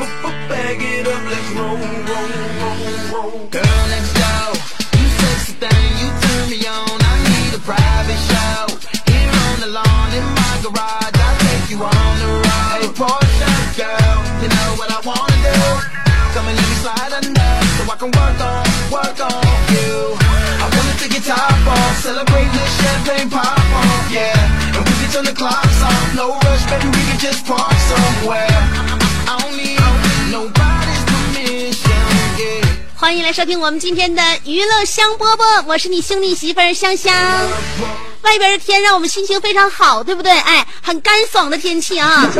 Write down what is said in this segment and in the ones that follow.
Bag it up, let's roll, roll, roll, roll. Girl next door, you sexy thing, you turn me on. I need a private show. Here on the lawn in my garage, I'll take you on the road. Hey, Porsche girl, you know what I wanna do. Come and let me slide under, so I can work on, work on you. I wanna take your top off, celebrate this champagne pop off, yeah. And we can turn the clocks off, no rush, baby, we can just park somewhere. 欢迎来收听我们今天的娱乐香饽饽，我是你兄弟媳妇儿香香。外边的天让我们心情非常好，对不对？哎，很干爽的天气啊。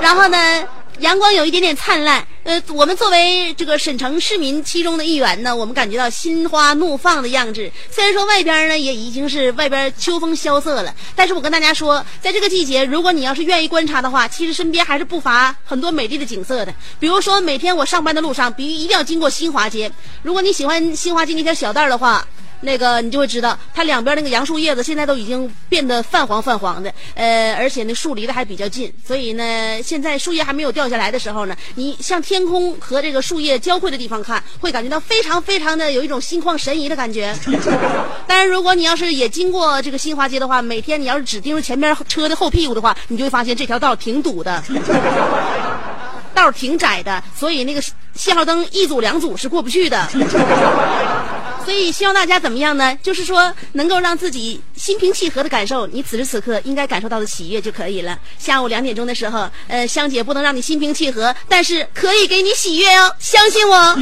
然后呢？阳光有一点点灿烂，呃，我们作为这个沈城市民其中的一员呢，我们感觉到心花怒放的样子。虽然说外边呢也已经是外边秋风萧瑟了，但是我跟大家说，在这个季节，如果你要是愿意观察的话，其实身边还是不乏很多美丽的景色的。比如说，每天我上班的路上，必须一定要经过新华街。如果你喜欢新华街那条小道的话。那个你就会知道，它两边那个杨树叶子现在都已经变得泛黄泛黄的，呃，而且那树离得还比较近，所以呢，现在树叶还没有掉下来的时候呢，你向天空和这个树叶交汇的地方看，会感觉到非常非常的有一种心旷神怡的感觉。当然，如果你要是也经过这个新华街的话，每天你要是只盯着前面车的后屁股的话，你就会发现这条道挺堵的，道挺窄的，所以那个信号灯一组两组是过不去的。所以希望大家怎么样呢？就是说能够让自己心平气和的感受你此时此刻应该感受到的喜悦就可以了。下午两点钟的时候，呃，香姐不能让你心平气和，但是可以给你喜悦哦，相信我。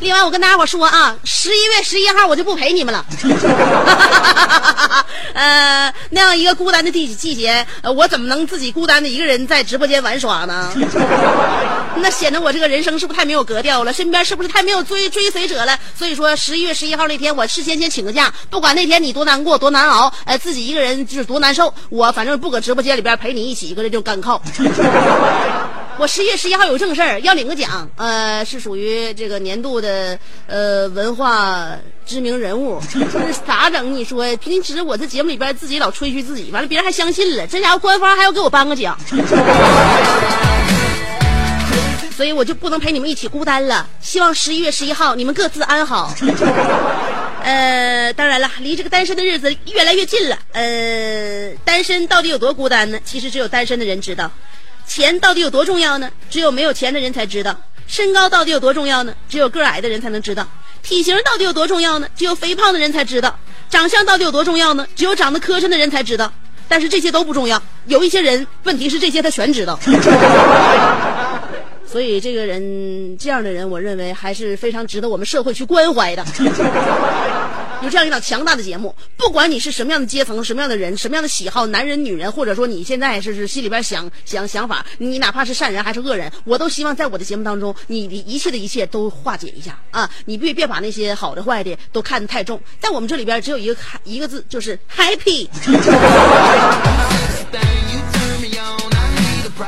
另外，我跟大家伙说啊，十一月十一号我就不陪你们了。呃，那样一个孤单的季季节，我怎么能自己孤单的一个人在直播间玩耍呢？那显得我这个人生是不是太没有格调了？身边是不是太没有追追随者了？所以说，十一月十一号那天，我事先先请个假，不管那天你多难过、多难熬，呃，自己一个人就是多难受，我反正不搁直播间里边陪你一起，搁这就干靠。我十一月十一号有正事儿，要领个奖，呃，是属于这个年度的呃文化知名人物，咋整？你说平时我在节目里边自己老吹嘘自己，完了别人还相信了，这家伙官方还要给我颁个奖，所以我就不能陪你们一起孤单了。希望十一月十一号你们各自安好。呃，当然了，离这个单身的日子越来越近了。呃，单身到底有多孤单呢？其实只有单身的人知道。钱到底有多重要呢？只有没有钱的人才知道。身高到底有多重要呢？只有个矮的人才能知道。体型到底有多重要呢？只有肥胖的人才知道。长相到底有多重要呢？只有长得磕碜的人才知道。但是这些都不重要。有一些人，问题是这些他全知道。所以这个人，这样的人，我认为还是非常值得我们社会去关怀的。有这样一档强大的节目，不管你是什么样的阶层、什么样的人、什么样的喜好，男人、女人，或者说你现在是是心里边想想想法，你哪怕是善人还是恶人，我都希望在我的节目当中，你的一切的一切都化解一下啊！你别别把那些好的坏的都看得太重，在我们这里边只有一个一个字，就是 happy。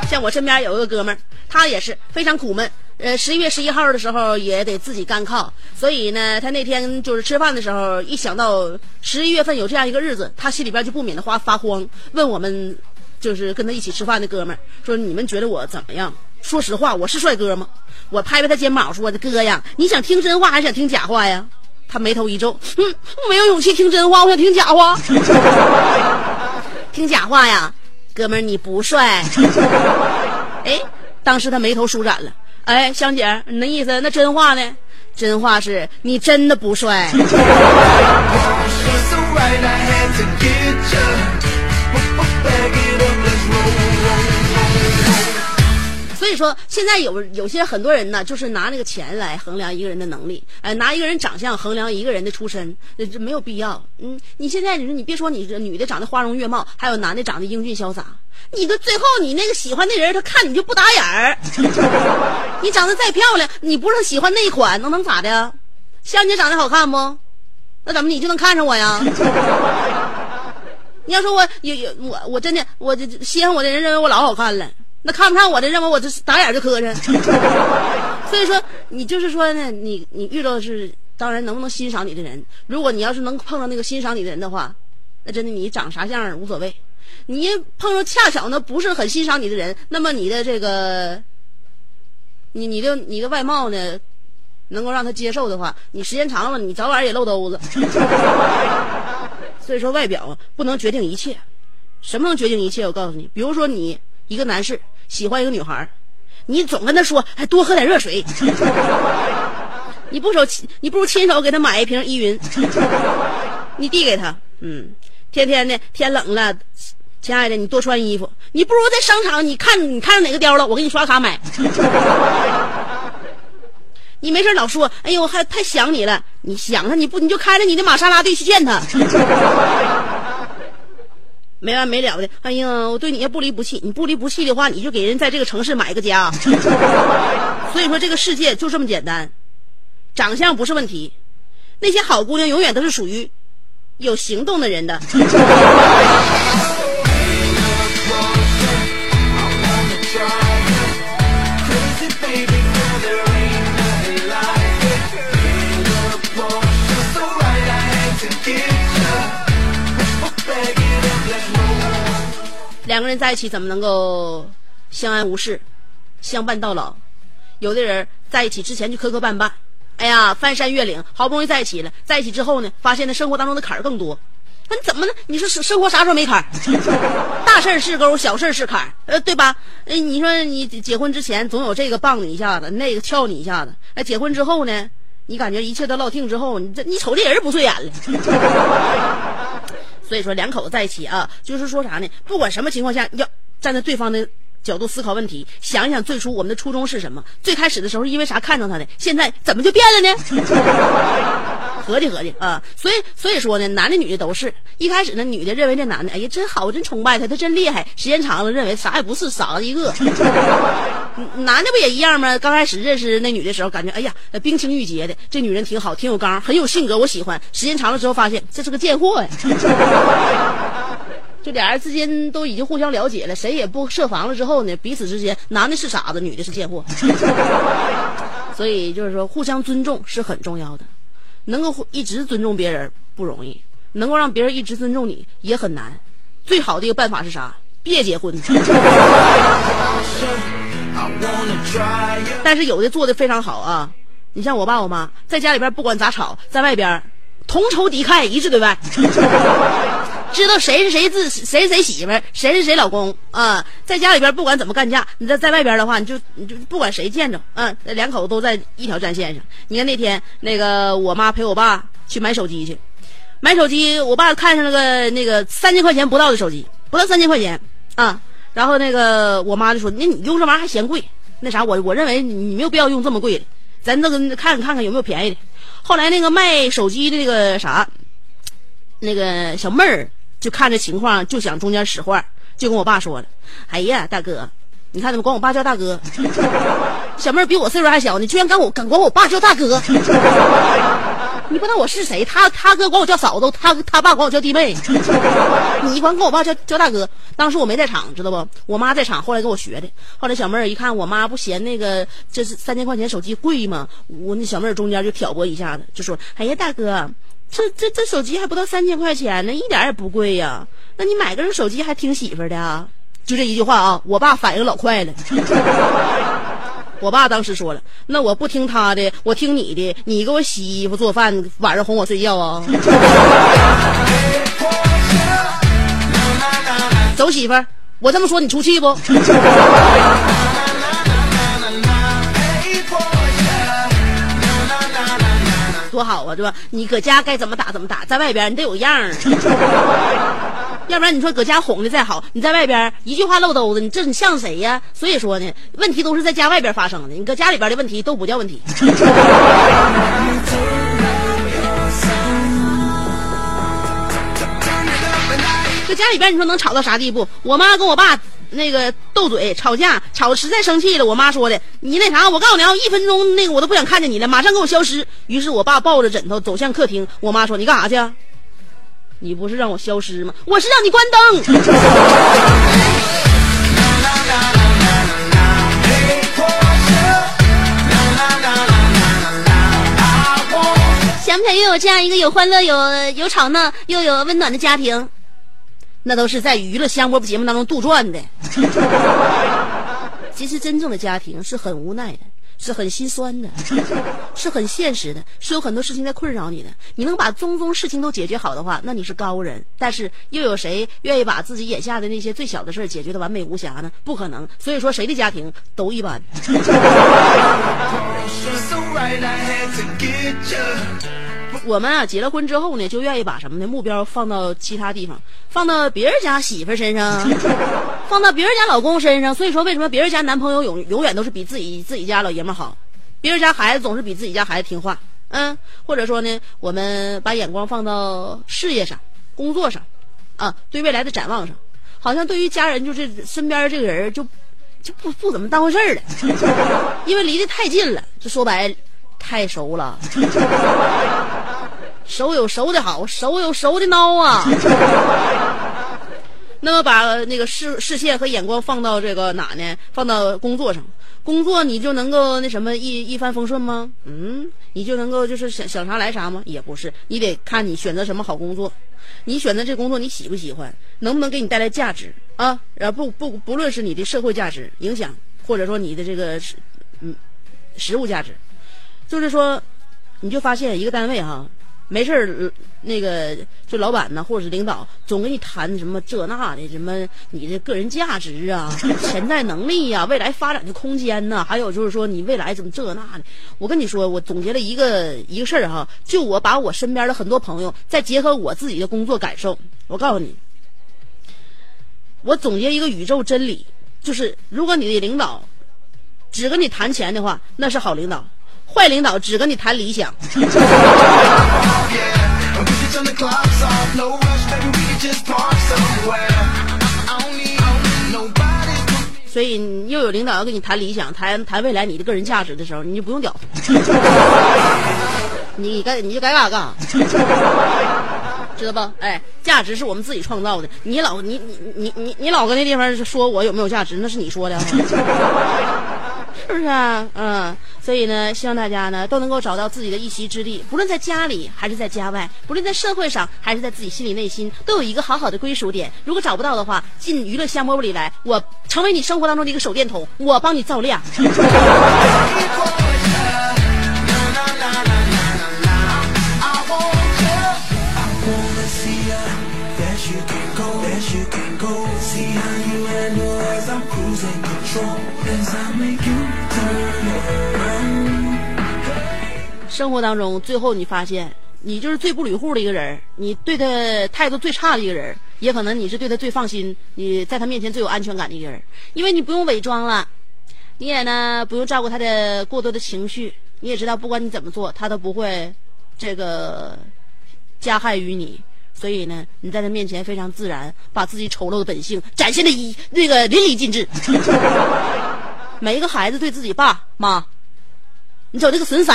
像我身边有一个哥们儿，他也是非常苦闷。呃，十一月十一号的时候也得自己干靠，所以呢，他那天就是吃饭的时候，一想到十一月份有这样一个日子，他心里边就不免的发发慌，问我们就是跟他一起吃饭的哥们儿说：“你们觉得我怎么样？”说实话，我是帅哥吗？我拍拍他肩膀说：“的哥呀，你想听真话还是想听假话呀？”他眉头一皱，嗯，我没有勇气听真话，我想听假话。听假话呀，哥们儿你不帅。哎，当时他眉头舒展了。哎，香姐，你那意思？那真话呢？真话是你真的不帅。以说，现在有有些很多人呢，就是拿那个钱来衡量一个人的能力，哎，拿一个人长相衡量一个人的出身，这没有必要。嗯，你现在你说你别说你这女的长得花容月貌，还有男的长得英俊潇洒，你的最后你那个喜欢的人，他看你就不打眼儿。你长得再漂亮，你不是喜欢那一款，能能咋的？香姐长得好看不？那怎么你就能看上我呀？你要说我有有我我真的我这稀罕我的人认为我老好看了。那看不上我的，认为我这打眼就磕碜。所以说，你就是说呢，你你遇到的是，当然能不能欣赏你的人。如果你要是能碰到那个欣赏你的人的话，那真的你长啥样无所谓。你碰到恰巧呢不是很欣赏你的人，那么你的这个，你你的你的外貌呢，能够让他接受的话，你时间长了，你早晚也露兜子。所以说，外表不能决定一切。什么能决定一切？我告诉你，比如说你。一个男士喜欢一个女孩你总跟他说，还多喝点热水。你不手，你不如亲手给他买一瓶依云，你递给他，嗯，天天的天冷了，亲爱的，你多穿衣服。你不如在商场，你看你看上哪个貂了，我给你刷卡买。你没事老说，哎呦，还太想你了。你想他，你不你就开着你的玛莎拉蒂去见他。没完没了的，哎呀，我对你也不离不弃。你不离不弃的话，你就给人在这个城市买个家。所以说，这个世界就这么简单，长相不是问题。那些好姑娘永远都是属于有行动的人的。两个人在一起怎么能够相安无事、相伴到老？有的人在一起之前就磕磕绊绊，哎呀，翻山越岭，好不容易在一起了。在一起之后呢，发现那生活当中的坎儿更多。那你怎么呢？你说生生活啥时候没坎儿？大事儿是沟，小事儿是坎儿，呃，对吧？哎，你说你结婚之前总有这个棒你一下子，那个撬你一下子。哎，结婚之后呢，你感觉一切都落定之后，你这你瞅这人不顺眼了。所以说，两口子在一起啊，就是说啥呢？不管什么情况下，要站在对方的角度思考问题，想一想最初我们的初衷是什么？最开始的时候因为啥看上他的？现在怎么就变了呢？合计合计啊，所以所以说呢，男的女的都是一开始呢，女的认为这男的，哎呀真好，我真崇拜他，他真厉害。时间长了，认为啥也不是，傻子一个。男的不也一样吗？刚开始认识那女的时候，感觉哎呀，冰清玉洁的，这女人挺好，挺有刚，很有性格，我喜欢。时间长了之后，发现这是个贱货呀。就俩人之间都已经互相了解了，谁也不设防了之后呢，彼此之间，男的是傻子，女的是贱货。所以就是说，互相尊重是很重要的。能够一直尊重别人不容易，能够让别人一直尊重你也很难。最好的一个办法是啥？别结婚。但是有的做的非常好啊，你像我爸我妈，在家里边不管咋吵，在外边同仇敌忾，一致对外。知道谁是谁自谁是谁媳妇儿，谁是谁老公啊？在家里边不管怎么干架，你在在外边的话，你就你就不管谁见着，嗯，两口子都在一条战线上。你看那天那个我妈陪我爸去买手机去，买手机，我爸看上了个那个三千块钱不到的手机，不到三千块钱啊。然后那个我妈就说：“那你用这玩意儿还嫌贵？那啥，我我认为你没有必要用这么贵的，咱这个看看看有没有便宜的。”后来那个卖手机的那个啥，那个小妹儿。就看这情况，就想中间使坏，就跟我爸说了：“哎呀，大哥，你看怎么管我爸叫大哥？小妹比我岁数还小呢，居然敢我敢管我爸叫大哥？你不知道我是谁？他他哥管我叫嫂子，他他爸管我叫弟妹，你管管我爸叫叫大哥。当时我没在场，知道不？我妈在场，后来给我学的。后来小妹儿一看我妈不嫌那个这是三千块钱手机贵吗？我那小妹儿中间就挑拨一下子，就说：“哎呀，大哥，这这这手机还不到三千块钱呢，一点也不贵呀。那你买个这手机还听媳妇的啊？”就这一句话啊，我爸反应老快了。我爸当时说了：“那我不听他的，我听你的。你给我洗衣服、做饭，晚上哄我睡觉啊。”走，媳妇儿，我这么说你出气不？多好啊，对吧？你搁家该怎么打怎么打，在外边你得有样儿。要不然你说搁家哄的再好，你在外边一句话漏兜子，你这你像谁呀？所以说呢，问题都是在家外边发生的，你搁家里边的问题都不叫问题。搁家里边你说能吵到啥地步？我妈跟我爸那个斗嘴吵架，吵实在生气了。我妈说的，你那啥，我告诉你啊，一分钟那个我都不想看见你了，马上给我消失。于是我爸抱着枕头走向客厅，我妈说你干啥去？你不是让我消失吗？我是让你关灯。想不想拥有这样一个有欢乐、有有吵闹又有温暖的家庭？那都是在娱乐香饽饽节目当中杜撰的。其实真正的家庭是很无奈的。是很心酸的，是很现实的，是有很多事情在困扰你的。你能把宗宗事情都解决好的话，那你是高人。但是又有谁愿意把自己眼下的那些最小的事儿解决的完美无瑕呢？不可能。所以说，谁的家庭都一般。我们啊，结了婚之后呢，就愿意把什么呢？目标放到其他地方，放到别人家媳妇身上，放到别人家老公身上。所以说，为什么别人家男朋友永永远都是比自己自己家老爷们好？别人家孩子总是比自己家孩子听话，嗯，或者说呢，我们把眼光放到事业上、工作上，啊，对未来的展望上，好像对于家人就是身边这个人就就不不怎么当回事儿了，因为离得太近了，就说白太熟了。熟有熟的好，熟有熟的孬啊。那么把那个视视线和眼光放到这个哪呢？放到工作上，工作你就能够那什么一一帆风顺吗？嗯，你就能够就是想想啥来啥吗？也不是，你得看你选择什么好工作，你选择这工作你喜不喜欢，能不能给你带来价值啊？然后不不不论是你的社会价值影响，或者说你的这个嗯实物价值，就是说，你就发现一个单位哈。没事儿，那个就老板呢，或者是领导，总跟你谈什么这那的，什么你的个人价值啊、潜在能力呀、未来发展的空间呐，还有就是说你未来怎么这那的。我跟你说，我总结了一个一个事儿哈，就我把我身边的很多朋友，再结合我自己的工作感受，我告诉你，我总结一个宇宙真理，就是如果你的领导只跟你谈钱的话，那是好领导。坏领导只跟你谈理想，所以又有领导要跟你谈理想、谈谈未来你的个人价值的时候，你就不用屌，你该你就该干啥干啥，知道不？哎，价值是我们自己创造的，你老你你你你你老搁那地方说我有没有价值，那是你说的。是不是啊？嗯，所以呢，希望大家呢都能够找到自己的一席之地，不论在家里还是在家外，不论在社会上还是在自己心里内心，都有一个好好的归属点。如果找不到的话，进娱乐香饽饽里来，我成为你生活当中的一个手电筒，我帮你照亮。生活当中，最后你发现，你就是最不捋户的一个人你对他态度最差的一个人也可能你是对他最放心，你在他面前最有安全感的一个人因为你不用伪装了，你也呢不用照顾他的过多的情绪，你也知道不管你怎么做，他都不会这个加害于你，所以呢，你在他面前非常自然，把自己丑陋的本性展现的一那个淋漓尽致。每一个孩子对自己爸妈，你瞅这个损色。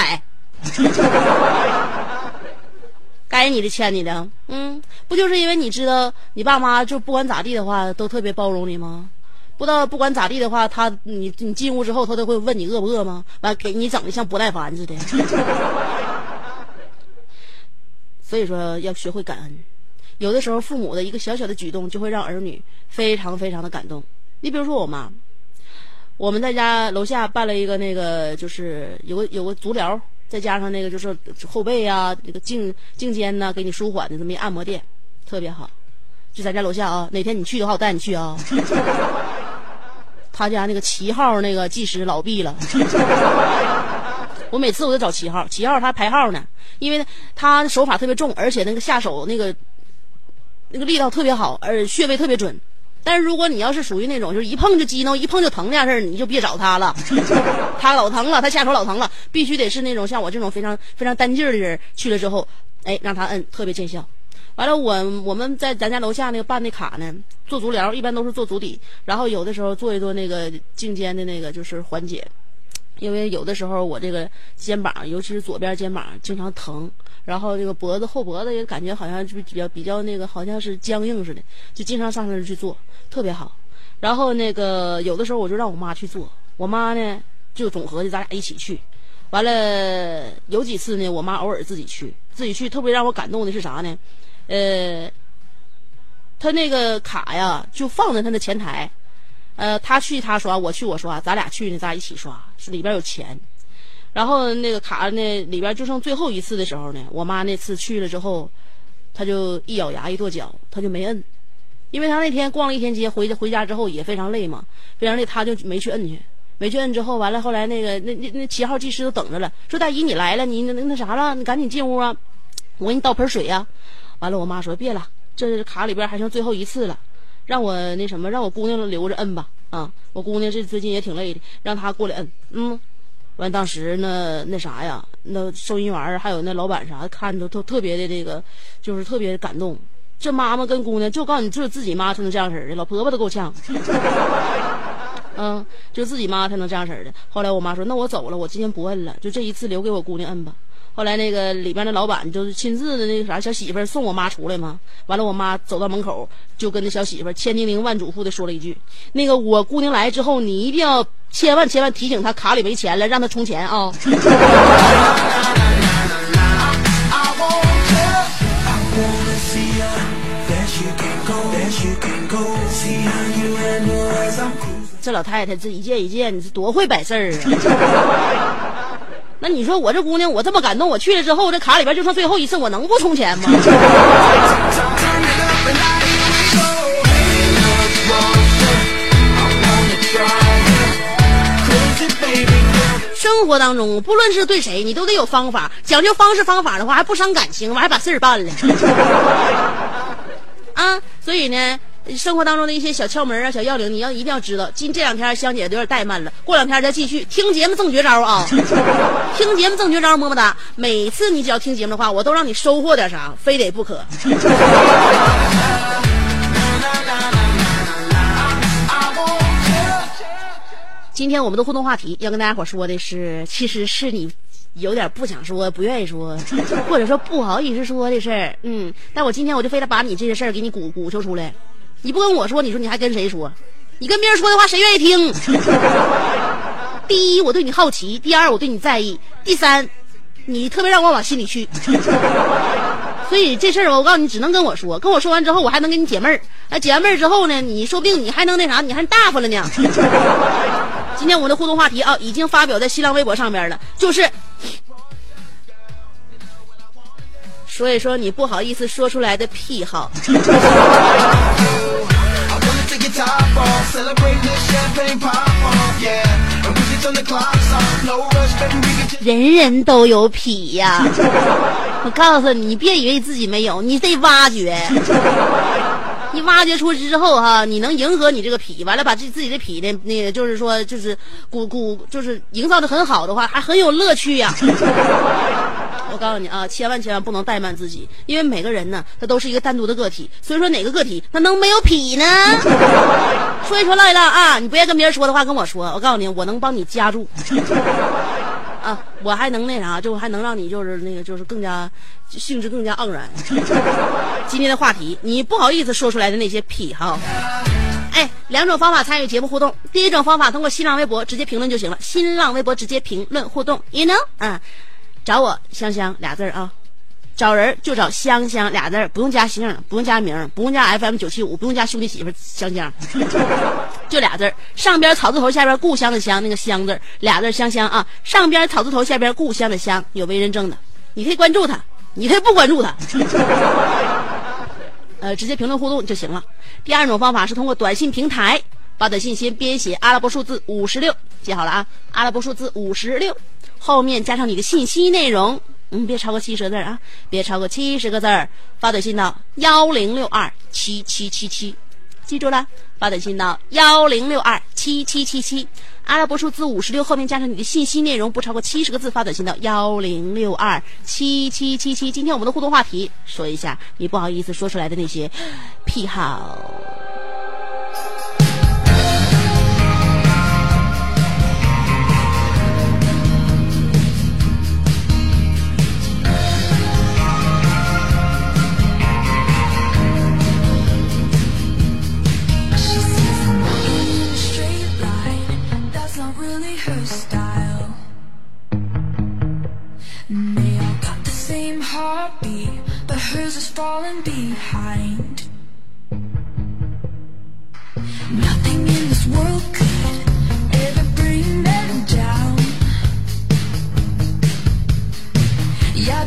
该你的欠你的，嗯，不就是因为你知道你爸妈就不管咋地的话都特别包容你吗？不知道不管咋地的话，他你你进屋之后，他都会问你饿不饿吗？完给你整的像不耐烦似的。所以说要学会感恩，有的时候父母的一个小小的举动就会让儿女非常非常的感动。你比如说我妈，我们在家楼下办了一个那个，就是有个有个足疗，再加上那个就是后背啊，那个颈颈肩呐，给你舒缓的这么一按摩店，特别好。就咱家楼下啊，哪天你去的话，我带你去啊。他家那个七号那个技师老毕了，我每次我都找七号，七号他排号呢，因为他手法特别重，而且那个下手那个那个力道特别好，而穴位特别准。但是如果你要是属于那种就是一碰就激动、一碰就疼那样事儿，你就别找他了，他老疼了，他下手老疼了，必须得是那种像我这种非常非常单劲儿的人去了之后，哎，让他摁特别见效。完了，我我们在咱家楼下那个办那卡呢，做足疗一般都是做足底，然后有的时候做一做那个颈肩的那个就是缓解，因为有的时候我这个肩膀，尤其是左边肩膀经常疼，然后这个脖子后脖子也感觉好像是比较比较那个好像是僵硬似的，就经常上那儿去做，特别好。然后那个有的时候我就让我妈去做，我妈呢就总合计咱俩一起去。完了有几次呢，我妈偶尔自己去，自己去特别让我感动的是啥呢？呃，他那个卡呀，就放在他的前台，呃，他去他刷，我去我刷，咱俩去呢，咱俩一起刷，是里边有钱。然后那个卡那，里边就剩最后一次的时候呢，我妈那次去了之后，她就一咬牙一跺脚，她就没摁，因为她那天逛了一天街，回回家之后也非常累嘛，非常累，她就没去摁去，没去摁之后，完了后来那个那那那七号技师都等着了，说大姨你来了，你那那啥了，你赶紧进屋啊，我给你倒盆水呀。完了，我妈说别了，这卡里边还剩最后一次了，让我那什么，让我姑娘留着摁吧。啊，我姑娘这最近也挺累的，让她过来摁。嗯，完当时那那啥呀，那收银员还有那老板啥，看着都特别的这个，就是特别感动。这妈妈跟姑娘，就告诉你，只有自己妈才能这样式的，老婆婆都够呛。嗯，就自己妈才能这样式的。后来我妈说，那我走了，我今天不摁了，就这一次留给我姑娘摁吧。后来那个里边的老板就是亲自的那个啥小媳妇送我妈出来嘛，完了我妈走到门口就跟那小媳妇千叮咛万嘱咐的说了一句：“那个我姑娘来之后，你一定要千万千万提醒她卡里没钱了，让她充钱啊。”这老太太这一件一件，你是多会摆事儿啊！那你说我这姑娘，我这么感动，我去了之后，这卡里边就剩最后一次，我能不充钱吗？生活当中，不论是对谁，你都得有方法，讲究方式方法的话，还不伤感情，完还把事儿办了。啊，所以呢。生活当中的一些小窍门啊、小要领，你要一定要知道。今这两天香姐有点怠慢了，过两天再继续听节目赠绝招啊！听节目赠绝招，么么哒！每次你只要听节目的话，我都让你收获点啥，非得不可。今天我们的互动话题要跟大家伙说的是，其实是你有点不想说、不愿意说，或者说不好意思说的事儿。嗯，但我今天我就非得把你这些事儿给你鼓鼓求出来。你不跟我说，你说你还跟谁说？你跟别人说的话，谁愿意听？第一，我对你好奇；第二，我对你在意；第三，你特别让我往心里去。所以这事儿，我告诉你，只能跟我说。跟我说完之后，我还能给你解闷儿。那解完闷儿之后呢，你说不定你还能那啥，你还大发了呢。今天我们的互动话题啊，已经发表在新浪微博上边了，就是说一说你不好意思说出来的癖好。人人都有痞呀！我告诉你，你别以为自己没有，你得挖掘。你挖掘出之后哈，你能迎合你这个痞，完了把自自己的痞呢，那个就是说，就是鼓鼓，就是营造的很好的话，还很有乐趣呀。我告诉你啊，千万千万不能怠慢自己，因为每个人呢，他都是一个单独的个体。所以说，哪个个体他能没有痞呢？说一说唠一唠啊，你不愿跟别人说的话，跟我说。我告诉你，我能帮你夹住。啊，我还能那啥，就还能让你就是那个就是更加兴致更加盎然。今天的话题，你不好意思说出来的那些癖好。哎，两种方法参与节目互动。第一种方法，通过新浪微博直接评论就行了。新浪微博直接评论互动，you know，嗯，找我香香俩字儿啊，找人就找香香俩字儿，不用加姓，不用加名，不用加 FM 九七五，不用加兄弟媳妇香香，就俩字儿。上边草字头，下边故乡的乡，那个乡字俩字香香啊。上边草字头，下边故乡的乡，有微认证的，你可以关注他，你可以不关注他。呃，直接评论互动就行了。第二种方法是通过短信平台发短信，先编写阿拉伯数字五十六，记好了啊，阿拉伯数字五十六，后面加上你的信息内容，嗯，别超过七十个字啊，别超过七十个字儿，发短信到幺零六二七七七七，记住了，发短信到幺零六二七七七七。阿拉伯数字五十六后面加上你的信息内容不超过七十个字，发短信到幺零六二七七七七。今天我们的互动话题，说一下你不好意思说出来的那些癖好。Falling behind. Nothing in this world could ever bring them down. Yeah,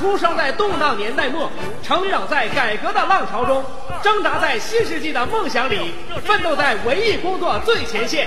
出生在动荡年代末，成长在改革的浪潮中，挣扎在新世纪的梦想里，奋斗在文艺工作最前线。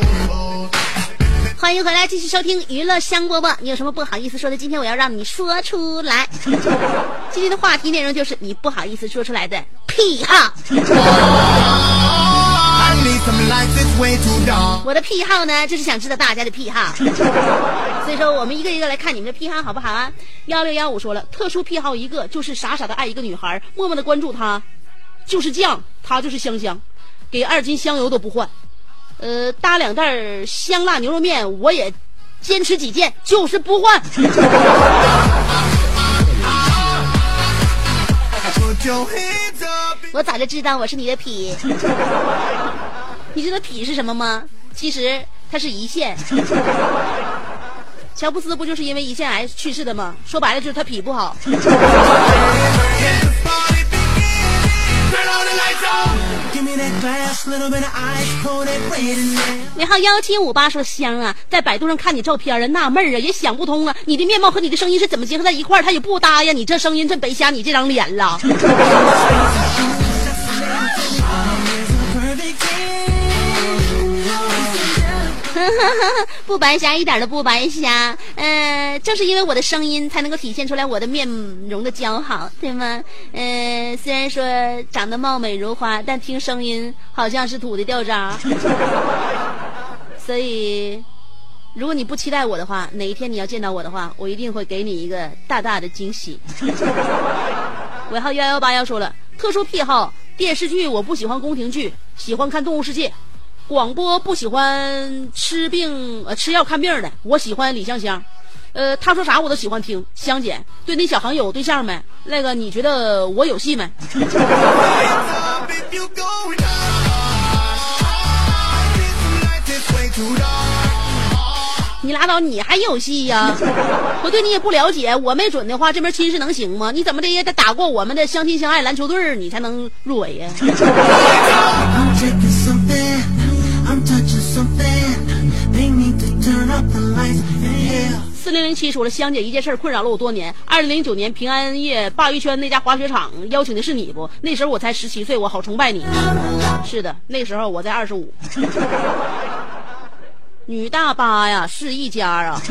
欢迎回来，继续收听娱乐香饽饽。你有什么不好意思说的？今天我要让你说出来。今天的话题内容就是你不好意思说出来的癖好。我的癖好呢，就是想知道大家的癖好。所以说，我们一个一个来看你们的癖好，好不好啊？幺六幺五说了，特殊癖好一个就是傻傻的爱一个女孩，默默的关注她，就是酱，她就是香香，给二斤香油都不换。呃，搭两袋香辣牛肉面，我也坚持己见，就是不换。我咋就知道我是你的脾？你知道脾是什么吗？其实它是胰腺。乔布斯不就是因为胰腺癌去世的吗？说白了就是他脾不好。尾号幺七五八说香啊，在百度上看你照片啊，纳闷啊，也想不通啊，你的面貌和你的声音是怎么结合在一块儿？他也不搭呀，你这声音真白瞎你这张脸了。不白瞎，一点都不白瞎。呃，正是因为我的声音，才能够体现出来我的面容的姣好，对吗？呃，虽然说长得貌美如花，但听声音好像是土的掉渣。所以，如果你不期待我的话，哪一天你要见到我的话，我一定会给你一个大大的惊喜。尾号幺幺八幺说了，特殊癖好，电视剧我不喜欢宫廷剧，喜欢看动物世界。广播不喜欢吃病呃吃药看病的，我喜欢李香香，呃，他说啥我都喜欢听。香姐，对那小航有对象没？那个你觉得我有戏没？你拉倒，你还有戏呀？我对你也不了解，我没准的话，这门亲事能行吗？你怎么的也得打过我们的相亲相爱篮球队你才能入围呀。四零零七说了，香姐一件事困扰了我多年。二零零九年平安夜鲅鱼圈那家滑雪场邀请的是你不？那时候我才十七岁，我好崇拜你。是的，那时候我在二十五。女大八呀，是一家啊。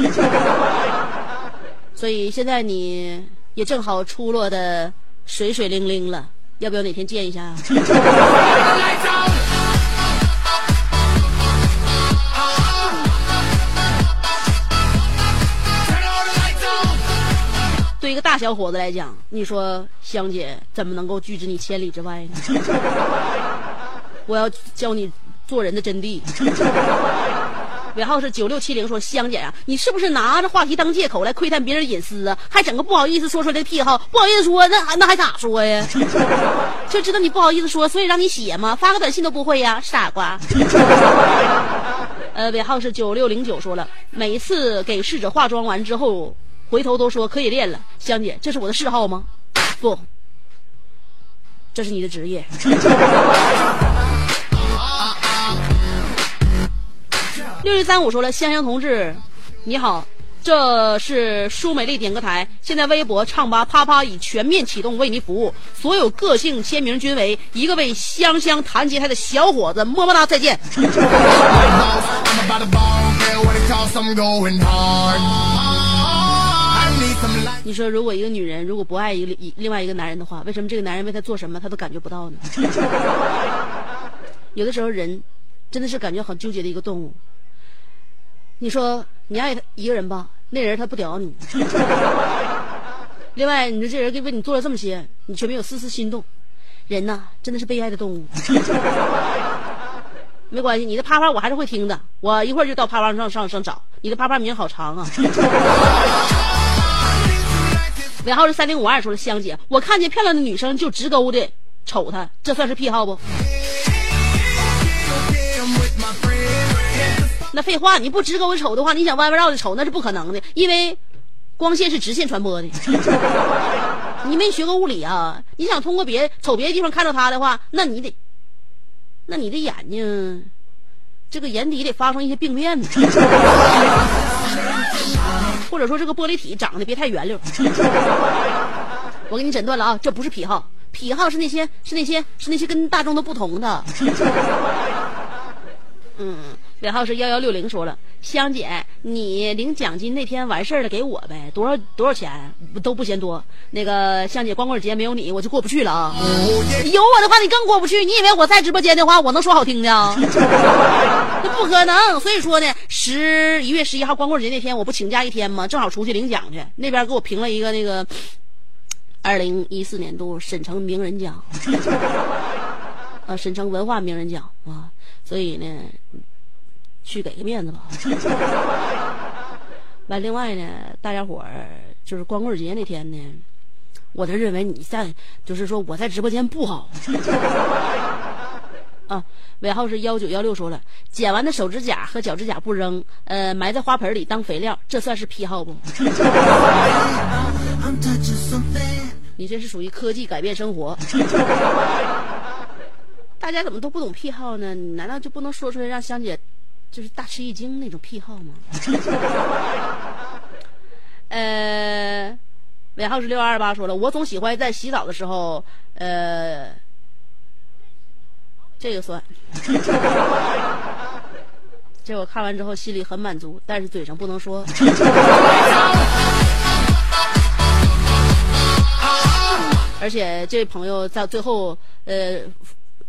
所以现在你也正好出落的水水灵灵了，要不要哪天见一下？大小伙子来讲，你说香姐怎么能够拒之你千里之外呢？我要教你做人的真谛。尾号是九六七零，说香姐啊，你是不是拿着话题当借口来窥探别人隐私啊？还整个不好意思说出来的癖好，不好意思说，那那还咋说呀？就知道你不好意思说，所以让你写吗？发个短信都不会呀，傻瓜。呃，尾号是九六零九，说了，每一次给逝者化妆完之后，回头都说可以练了。香姐，这是我的嗜好吗？不，这是你的职业。六六三五说了，香香同志，你好，这是舒美丽点歌台。现在微博唱吧啪啪已全面启动，为您服务。所有个性签名均为一个为香香弹吉他的小伙子，么么哒，再见。你说，如果一个女人如果不爱一个另外一个男人的话，为什么这个男人为她做什么她都感觉不到呢？有的时候人。真的是感觉很纠结的一个动物。你说你爱他一个人吧，那人他不屌你。另外，你说这人给为你做了这么些，你却没有丝丝心动，人呐，真的是悲哀的动物。没关系，你的啪啪我还是会听的，我一会儿就到啪啪上上上找。你的啪啪名好长啊。尾号是三零五二，说了香姐，我看见漂亮的女生就直勾的瞅她，这算是癖好不？那废话，你不直勾的瞅的话，你想弯弯绕的瞅那是不可能的，因为光线是直线传播的。你没学过物理啊？你想通过别瞅别的地方看到她的话，那你得，那你的眼睛，这个眼底得发生一些病变。或者说这个玻璃体长得别太圆溜。我给你诊断了啊，这不是癖好，癖好是那些是那些是那些跟大众都不同的。嗯，尾号是幺幺六零说了，香姐，你领奖金那天完事儿了给我呗，多少多少钱都不嫌多。那个香姐光棍节没有你我就过不去了啊，有我的话你更过不去。你以为我在直播间的话我能说好听的？不可能。所以说呢，十一月十一号光棍节那天我不请假一天吗？正好出去领奖去，那边给我评了一个那个二零一四年度沈城名人奖，啊，沈城文化名人奖啊。所以呢，去给个面子吧。完，另外呢，大家伙儿就是光棍节那天呢，我就认为你在，就是说我在直播间不好。啊，尾号是幺九幺六说了，剪完的手指甲和脚指甲不扔，呃，埋在花盆里当肥料，这算是癖好不？你这是属于科技改变生活。大家怎么都不懂癖好呢？你难道就不能说出来让香姐就是大吃一惊那种癖好吗？呃，尾号是六二八说了，我总喜欢在洗澡的时候，呃，这个算，这我看完之后心里很满足，但是嘴上不能说。而且这位朋友在最后，呃。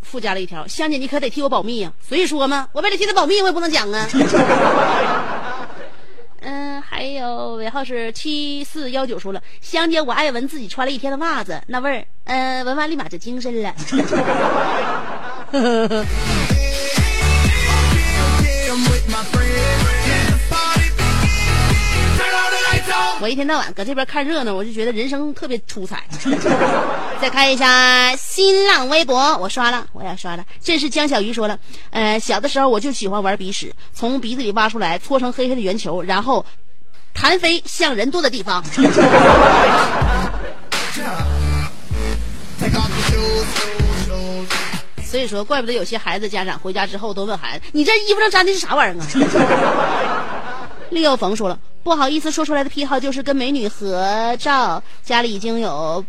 附加了一条，香姐你可得替我保密呀！所以说嘛，我为了替他保密，我也不能讲啊。嗯，还有尾号是七四幺九说了，香姐我爱闻自己穿了一天的袜子那味儿，嗯，闻完立马就精神了。我一天到晚搁这边看热闹，我就觉得人生特别出彩。再看一下新浪微博，我刷了，我也刷了。这是江小鱼说了，呃，小的时候我就喜欢玩鼻屎，从鼻子里挖出来，搓成黑黑的圆球，然后弹飞向人多的地方。所以说，怪不得有些孩子家长回家之后都问孩子：“你这衣服上粘的是啥玩意儿啊？” 李又逢说了。不好意思说出来的癖好就是跟美女合照，家里已经有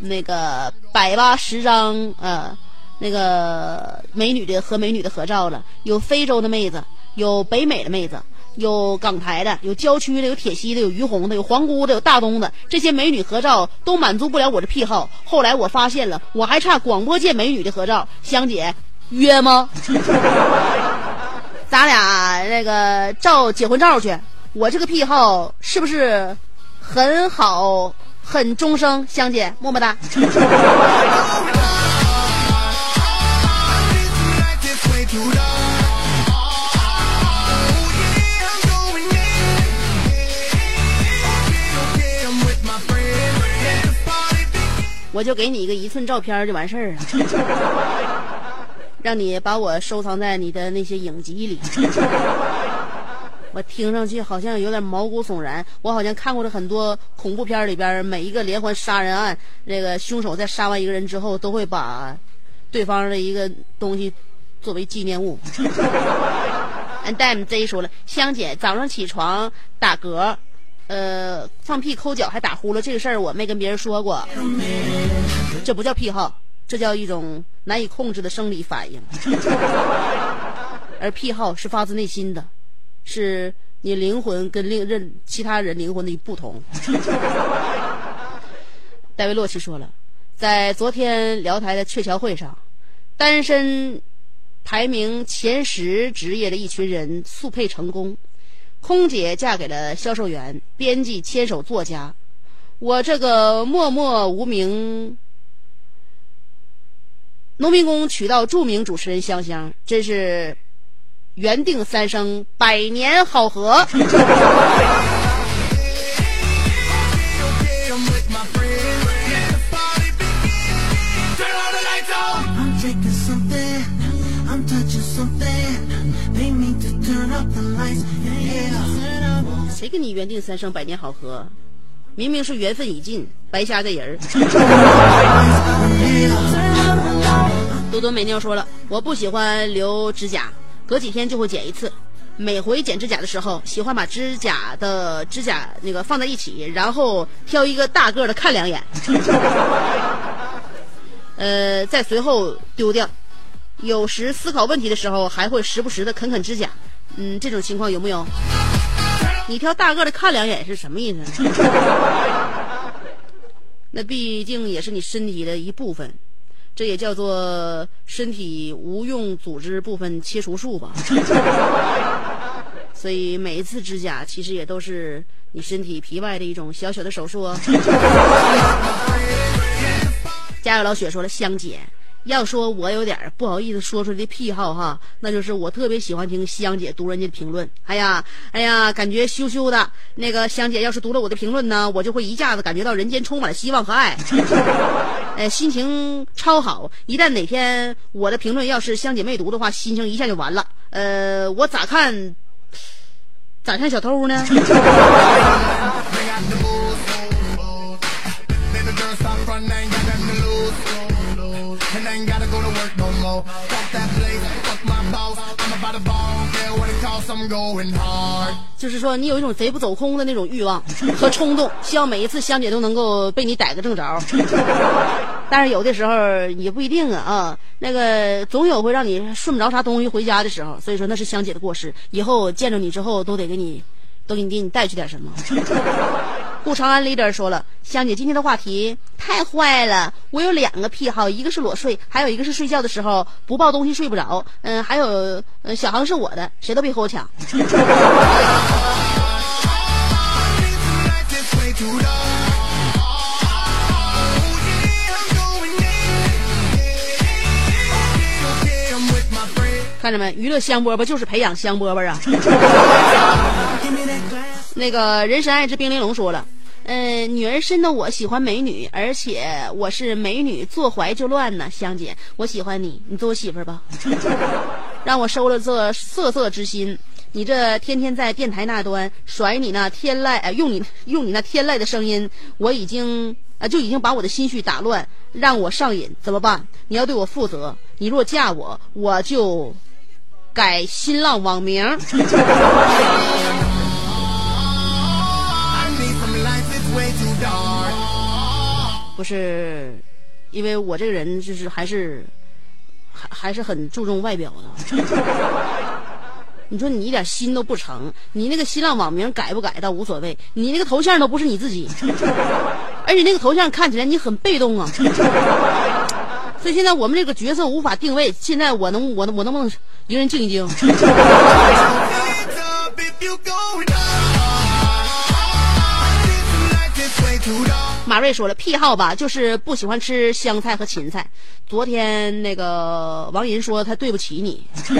那个百八十张呃那个美女的和美女的合照了，有非洲的妹子，有北美的妹子，有港台的，有郊区的，有铁西的，有于洪的，有皇姑的，有大东的，这些美女合照都满足不了我的癖好。后来我发现了，我还差广播界美女的合照，香姐约吗？咱俩那个照结婚照去。我这个癖好是不是很好、很终生？香姐，么么哒。我就给你一个一寸照片就完事儿了，让你把我收藏在你的那些影集里。我听上去好像有点毛骨悚然。我好像看过的很多恐怖片里边，每一个连环杀人案，那个凶手在杀完一个人之后，都会把对方的一个东西作为纪念物。And damn Z 说了，香姐早上起床打嗝，呃，放屁抠脚还打呼噜，这个事儿我没跟别人说过。这不叫癖好，这叫一种难以控制的生理反应。而癖好是发自内心的。是你灵魂跟另任其他人灵魂的不同。戴维洛奇说了，在昨天辽台的鹊桥会上，单身排名前十职业的一群人速配成功。空姐嫁给了销售员，编辑牵手作家。我这个默默无名农民工娶到著名主持人香香，真是缘定三生，百年好合。谁跟你缘定三生，百年好合？明明是缘分已尽，白瞎这人儿。多多美妞说了，我不喜欢留指甲，隔几天就会剪一次。每回剪指甲的时候，喜欢把指甲的指甲那个放在一起，然后挑一个大个的看两眼，呃，再随后丢掉。有时思考问题的时候，还会时不时的啃啃指甲。嗯，这种情况有没有？你挑大个的看两眼是什么意思？那毕竟也是你身体的一部分，这也叫做身体无用组织部分切除术吧。所以每一次指甲其实也都是你身体皮外的一种小小的手术哦。家有老雪说了，香姐。要说我有点不好意思说出来的癖好哈，那就是我特别喜欢听香姐读人家的评论。哎呀，哎呀，感觉羞羞的。那个香姐要是读了我的评论呢，我就会一下子感觉到人间充满了希望和爱，呃，心情超好。一旦哪天我的评论要是香姐没读的话，心情一下就完了。呃，我咋看咋像小偷呢？就是说，你有一种贼不走空的那种欲望和冲动，希望每一次香姐都能够被你逮个正着。但是有的时候也不一定啊啊，那个总有会让你顺不着啥东西回家的时候。所以说那是香姐的过失，以后见着你之后都得给你，都给你给你带去点什么。顾长安 leader 说了，香姐今天的话题太坏了。我有两个癖好，一个是裸睡，还有一个是睡觉的时候不抱东西睡不着。嗯，还有，小航是我的，谁都别和我抢。看着没，娱乐香饽饽就是培养香饽饽啊。那个人神爱之冰玲珑说了，嗯，女儿身的我喜欢美女，而且我是美女，坐怀就乱呢。香姐，我喜欢你，你做我媳妇儿吧，让我收了这色色之心。你这天天在电台那端甩你那天籁，呃，用你用你那天籁的声音，我已经呃就已经把我的心绪打乱，让我上瘾，怎么办？你要对我负责。你若嫁我，我就改新浪网名。不是，因为我这个人就是还是还还是很注重外表的。你说你一点心都不成，你那个新浪网名改不改倒无所谓，你那个头像都不是你自己，而且那个头像看起来你很被动啊。所以现在我们这个角色无法定位，现在我能我能我能不能一个人静一静？马瑞说了，癖好吧，就是不喜欢吃香菜和芹菜。昨天那个王银说他对不起你，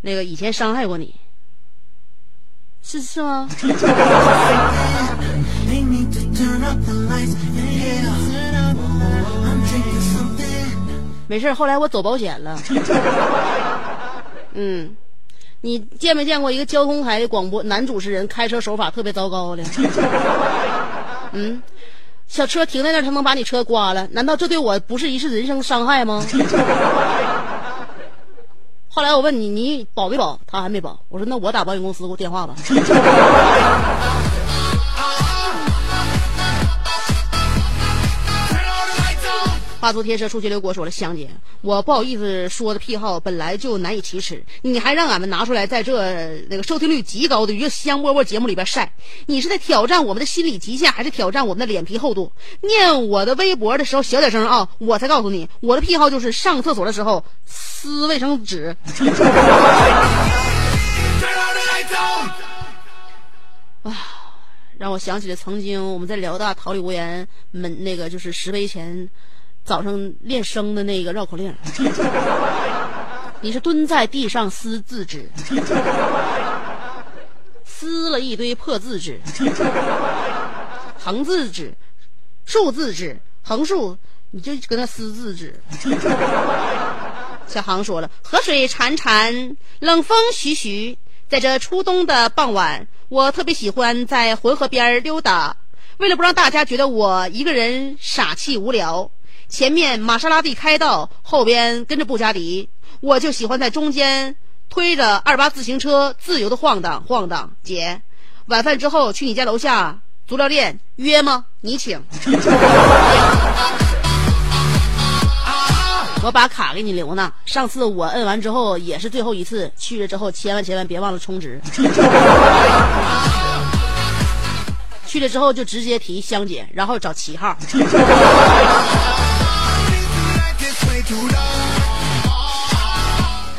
那个以前伤害过你，是是吗？没事，后来我走保险了。嗯。你见没见过一个交通台的广播男主持人开车手法特别糟糕的？嗯，小车停在那儿，他能把你车刮了？难道这对我不是一次人生伤害吗？后来我问你，你保没保？他还没保。我说那我打保险公司，给我电话吧。化作天蛇出去刘国说了，香姐，我不好意思说的癖好本来就难以启齿，你还让俺们拿出来在这那个收听率极高的一个香饽饽节目里边晒，你是在挑战我们的心理极限，还是挑战我们的脸皮厚度？念我的微博的时候小点声啊！我才告诉你，我的癖好就是上厕所的时候撕卫生纸。啊，让我想起了曾经我们在辽大桃李无言门那个就是石碑前。早上练声的那个绕口令，你是蹲在地上撕字纸，撕了一堆破字纸，横字纸、竖字纸、横竖，你就搁那撕字纸。小航说了：“河水潺潺，冷风徐徐，在这初冬的傍晚，我特别喜欢在浑河边溜达。为了不让大家觉得我一个人傻气无聊。”前面玛莎拉蒂开道，后边跟着布加迪，我就喜欢在中间推着二八自行车自由的晃荡晃荡。姐，晚饭之后去你家楼下足疗店约吗？你请。我把卡给你留呢。上次我摁完之后也是最后一次，去了之后千万千万别忘了充值。去了之后就直接提香姐，然后找七号。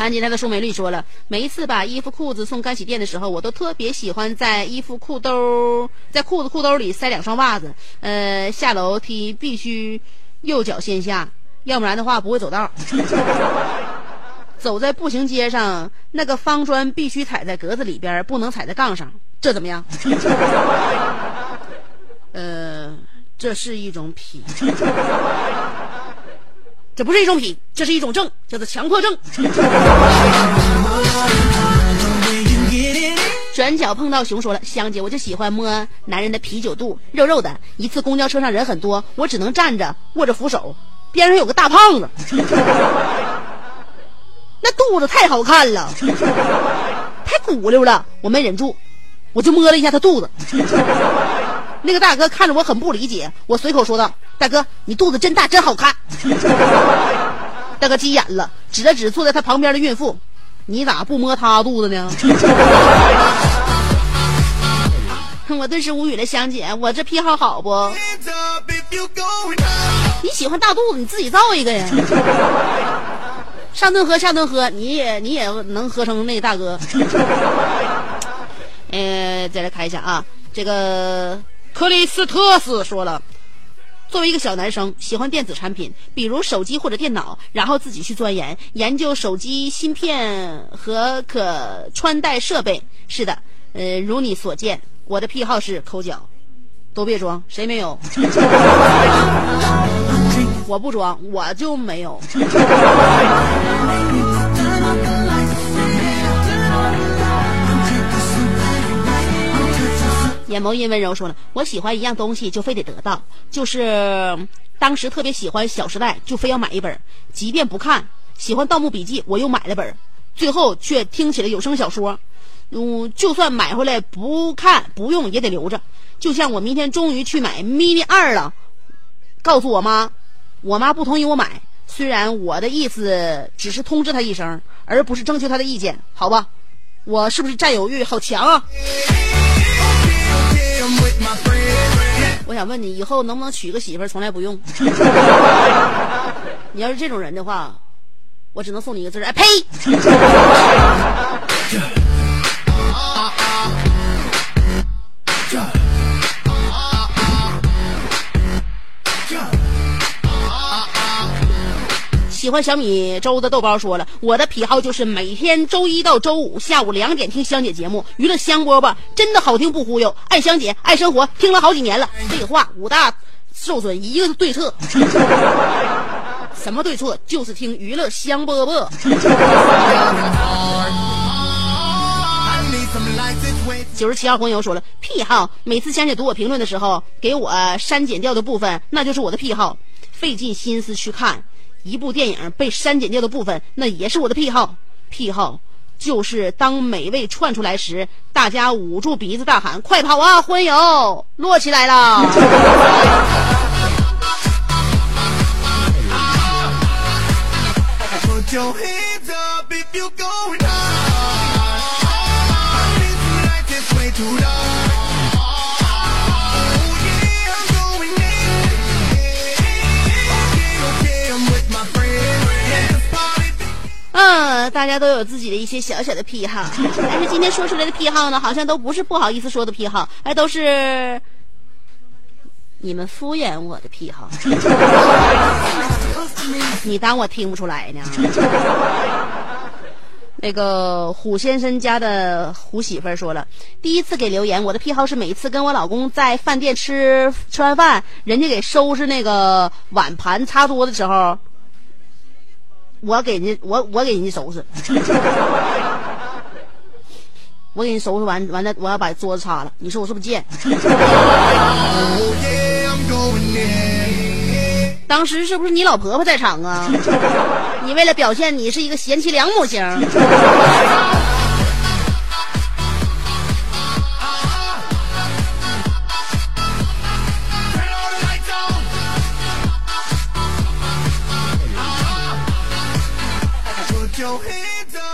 安吉他的宋美丽说了，每一次把衣服裤子送干洗店的时候，我都特别喜欢在衣服裤兜，在裤子裤兜里塞两双袜子。呃，下楼梯必须右脚先下，要不然的话不会走道。走在步行街上，那个方砖必须踩在格子里边，不能踩在杠上。这怎么样？呃，这是一种癖。这不是一种癖，这是一种症，叫做强迫症。转角碰到熊说了：“香姐，我就喜欢摸男人的啤酒肚，肉肉的。一次公交车上人很多，我只能站着握着扶手，边上有个大胖子，那肚子太好看了，太鼓溜了，我没忍住，我就摸了一下他肚子。”那个大哥看着我很不理解，我随口说道：“大哥，你肚子真大，真好看。”大哥急眼了，指了指坐在他旁边的孕妇：“你咋不摸她肚子呢？” 我顿时无语了，香姐，我这癖好好不？你喜欢大肚子，你自己造一个呀！上顿喝，下顿喝，你也你也能喝成那大哥。呃，再来看一下啊，这个。克里斯特斯说了，作为一个小男生，喜欢电子产品，比如手机或者电脑，然后自己去钻研研究手机芯片和可穿戴设备。是的，呃，如你所见，我的癖好是抠脚。都别装，谁没有？我不装，我就没有。眼眸因温柔说了：“我喜欢一样东西，就非得得到。就是当时特别喜欢《小时代》，就非要买一本，即便不看。喜欢《盗墓笔记》，我又买了本，最后却听起了有声小说。嗯，就算买回来不看不用，也得留着。就像我明天终于去买 mini 二了，告诉我妈，我妈不同意我买。虽然我的意思只是通知她一声，而不是征求她的意见，好吧？我是不是占有欲好强啊？”我想问你，以后能不能娶个媳妇儿，从来不用？你要是这种人的话，我只能送你一个字儿：哎呸！喜欢小米粥的豆包说了，我的癖好就是每天周一到周五下午两点听香姐节目，娱乐香饽饽真的好听不忽悠，爱香姐爱生活，听了好几年了。废话，五大受损一个是对策，什么对策？就是听娱乐香饽饽。九十七号红油说了，癖好，每次香姐读我评论的时候，给我删减掉的部分，那就是我的癖好，费尽心思去看。一部电影被删减掉的部分，那也是我的癖好。癖好就是当美味窜出来时，大家捂住鼻子大喊：“快跑啊，荤油落起来了！” 嗯，大家都有自己的一些小小的癖好，但是今天说出来的癖好呢，好像都不是不好意思说的癖好，而都是你们敷衍我的癖好。你当我听不出来呢？那个虎先生家的虎媳妇儿说了，第一次给留言，我的癖好是每一次跟我老公在饭店吃吃完饭，人家给收拾那个碗盘擦桌的时候，我给人家我我给人家收拾，我给人收拾完完了，我要把桌子擦了，你说我是不是贱？当时是不是你老婆婆在场啊？你为了表现你是一个贤妻良母型。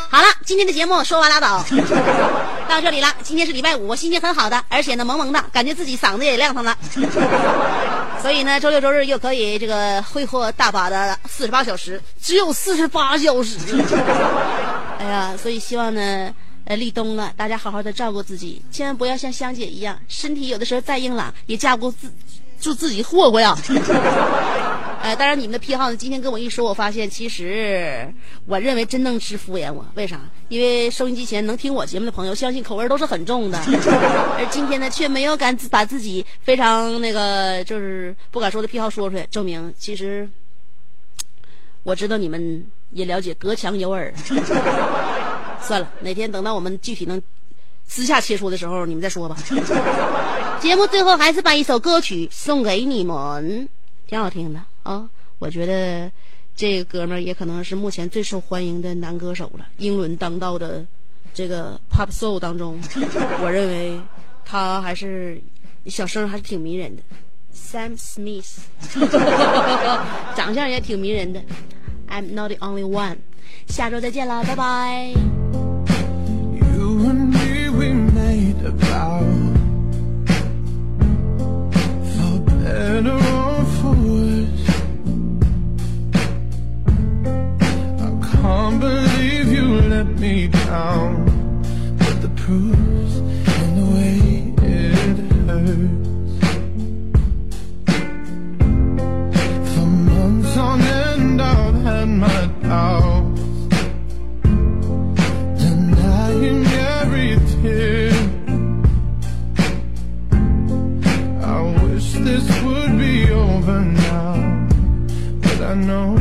好了，今天的节目说完拉倒，到这里了。今天是礼拜五，我心情很好的，而且呢萌萌的，感觉自己嗓子也亮堂了。所以呢，周六周日又可以这个挥霍大把的四十八小时，只有四十八小时。哎呀，所以希望呢，呃，立冬了，大家好好的照顾自己，千万不要像香姐一样，身体有的时候再硬朗，也架不自就自己霍霍呀。呃，当然你们的癖好呢，今天跟我一说，我发现其实我认为真能是敷衍我，为啥？因为收音机前能听我节目的朋友，相信口味都是很重的，而今天呢，却没有敢把自己非常那个就是不敢说的癖好说出来，证明其实我知道你们也了解，隔墙有耳。算了，哪天等到我们具体能私下切磋的时候，你们再说吧。节目最后还是把一首歌曲送给你们，挺好听的。啊，我觉得这个哥们儿也可能是目前最受欢迎的男歌手了。英伦当道的这个 pop soul 当中，我认为他还是小声还是挺迷人的。Sam Smith，长相也挺迷人的。I'm not the only one。下周再见了，拜拜。can't let me down. But the proof's in the way it hurts. For months on end I've had my doubts. Denying every tear I wish this would be over now. But I know